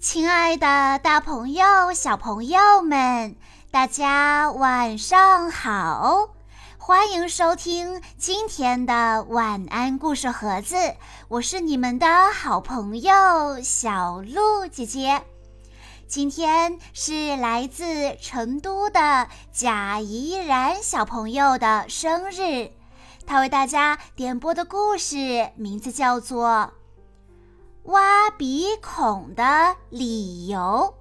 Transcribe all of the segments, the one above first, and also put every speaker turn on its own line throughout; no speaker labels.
亲爱的，大朋友、小朋友们，大家晚上好！欢迎收听今天的晚安故事盒子，我是你们的好朋友小鹿姐姐。今天是来自成都的贾怡然小朋友的生日，他为大家点播的故事名字叫做。挖鼻孔的理由。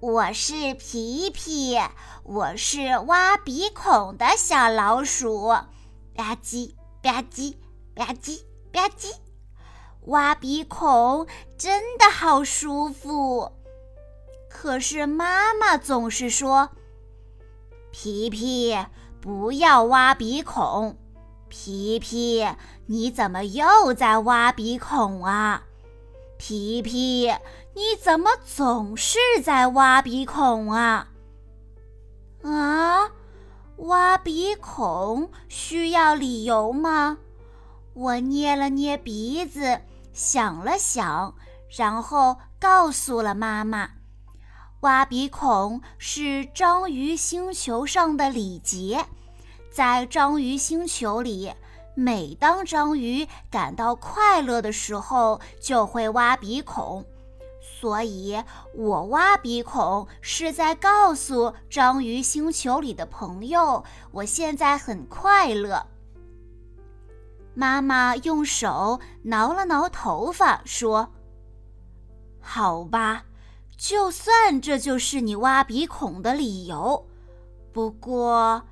我是皮皮，我是挖鼻孔的小老鼠。吧唧吧唧吧唧吧唧，挖鼻孔真的好舒服。可是妈妈总是说：“皮皮，不要挖鼻孔。”皮皮，你怎么又在挖鼻孔啊？皮皮，你怎么总是在挖鼻孔啊？啊，挖鼻孔需要理由吗？我捏了捏鼻子，想了想，然后告诉了妈妈：挖鼻孔是章鱼星球上的礼节。在章鱼星球里，每当章鱼感到快乐的时候，就会挖鼻孔。所以，我挖鼻孔是在告诉章鱼星球里的朋友，我现在很快乐。妈妈用手挠了挠头发，说：“好吧，就算这就是你挖鼻孔的理由，不过……”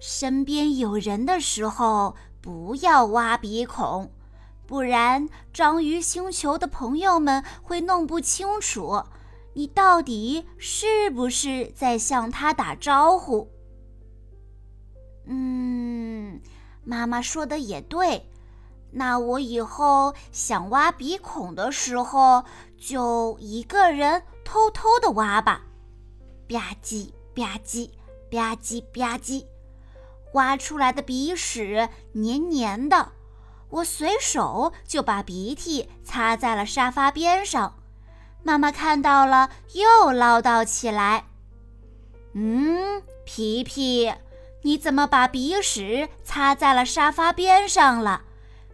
身边有人的时候，不要挖鼻孔，不然章鱼星球的朋友们会弄不清楚你到底是不是在向他打招呼。嗯，妈妈说的也对，那我以后想挖鼻孔的时候，就一个人偷偷的挖吧，吧唧吧唧吧唧吧唧。挖出来的鼻屎黏黏的，我随手就把鼻涕擦在了沙发边上。妈妈看到了，又唠叨起来：“嗯，皮皮，你怎么把鼻屎擦在了沙发边上了？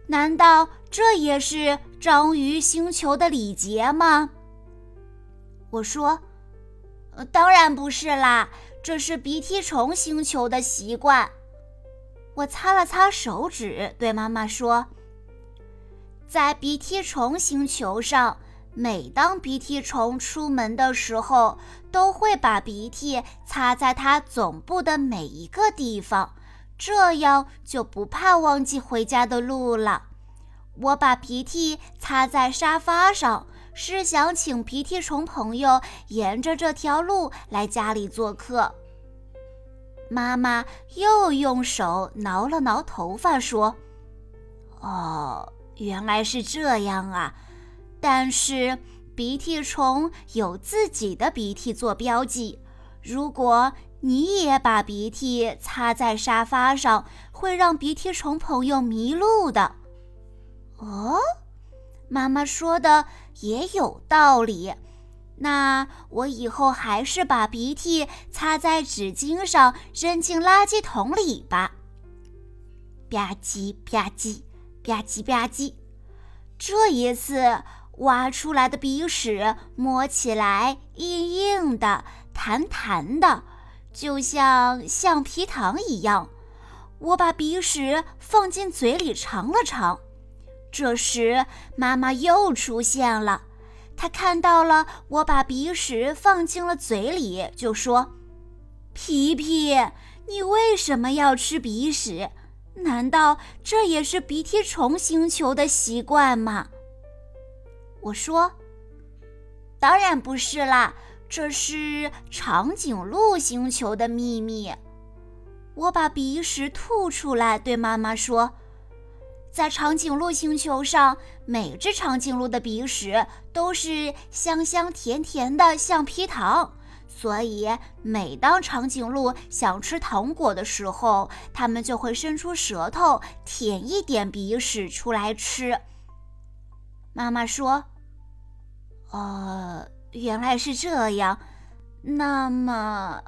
难道这也是章鱼星球的礼节吗？”我说：“呃，当然不是啦，这是鼻涕虫星球的习惯。”我擦了擦手指，对妈妈说：“在鼻涕虫星球上，每当鼻涕虫出门的时候，都会把鼻涕擦在它总部的每一个地方，这样就不怕忘记回家的路了。我把鼻涕擦在沙发上，是想请鼻涕虫朋友沿着这条路来家里做客。”妈妈又用手挠了挠头发，说：“哦，原来是这样啊！但是鼻涕虫有自己的鼻涕做标记，如果你也把鼻涕擦在沙发上，会让鼻涕虫朋友迷路的。”哦，妈妈说的也有道理。那我以后还是把鼻涕擦在纸巾上，扔进垃圾桶里吧。吧唧吧唧吧唧吧唧，这一次挖出来的鼻屎摸起来硬硬的、弹弹的，就像橡皮糖一样。我把鼻屎放进嘴里尝了尝，这时妈妈又出现了。他看到了我把鼻屎放进了嘴里，就说：“皮皮，你为什么要吃鼻屎？难道这也是鼻涕虫星球的习惯吗？”我说：“当然不是啦，这是长颈鹿星球的秘密。”我把鼻屎吐出来，对妈妈说。在长颈鹿星球上，每只长颈鹿的鼻屎都是香香甜甜的橡皮糖，所以每当长颈鹿想吃糖果的时候，它们就会伸出舌头舔一点鼻屎出来吃。妈妈说：“哦，原来是这样。那么，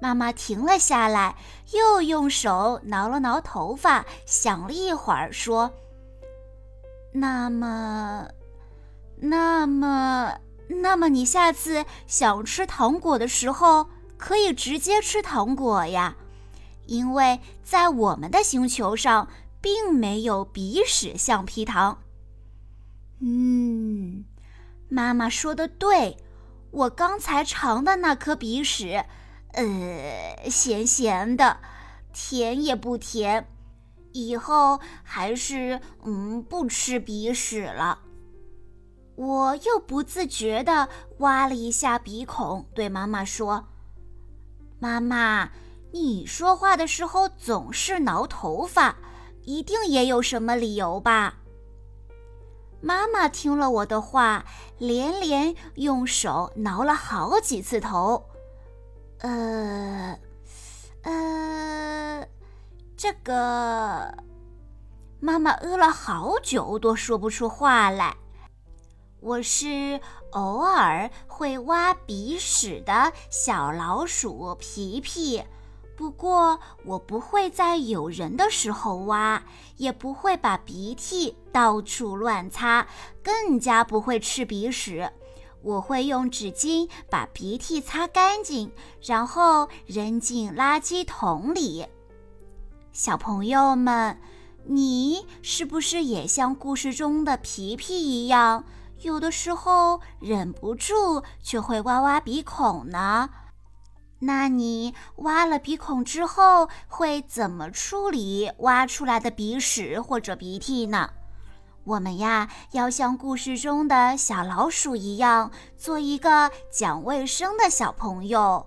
妈妈停了下来，又用手挠了挠头发，想了一会儿，说：“那么，那么，那么，你下次想吃糖果的时候，可以直接吃糖果呀，因为在我们的星球上，并没有鼻屎橡皮糖。”嗯。妈妈说的对，我刚才尝的那颗鼻屎，呃，咸咸的，甜也不甜。以后还是嗯不吃鼻屎了。我又不自觉地挖了一下鼻孔，对妈妈说：“妈妈，你说话的时候总是挠头发，一定也有什么理由吧？”妈妈听了我的话，连连用手挠了好几次头。呃，呃，这个……妈妈饿了好久都说不出话来。我是偶尔会挖鼻屎的小老鼠皮皮。不过，我不会在有人的时候挖，也不会把鼻涕到处乱擦，更加不会吃鼻屎。我会用纸巾把鼻涕擦干净，然后扔进垃圾桶里。小朋友们，你是不是也像故事中的皮皮一样，有的时候忍不住就会挖挖鼻孔呢？那你挖了鼻孔之后会怎么处理挖出来的鼻屎或者鼻涕呢？我们呀要像故事中的小老鼠一样，做一个讲卫生的小朋友。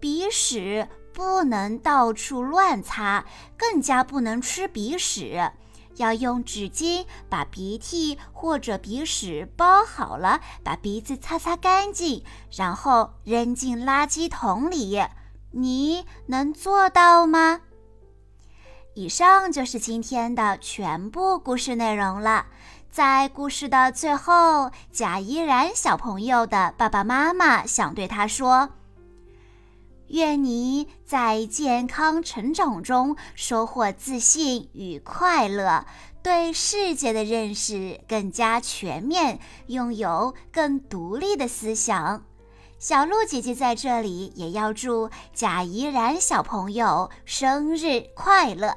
鼻屎不能到处乱擦，更加不能吃鼻屎。要用纸巾把鼻涕或者鼻屎包好了，把鼻子擦擦干净，然后扔进垃圾桶里。你能做到吗？以上就是今天的全部故事内容了。在故事的最后，贾依然小朋友的爸爸妈妈想对他说：“愿你在健康成长中收获自信与快乐，对世界的认识更加全面，拥有更独立的思想。”小鹿姐姐在这里也要祝贾怡然小朋友生日快乐。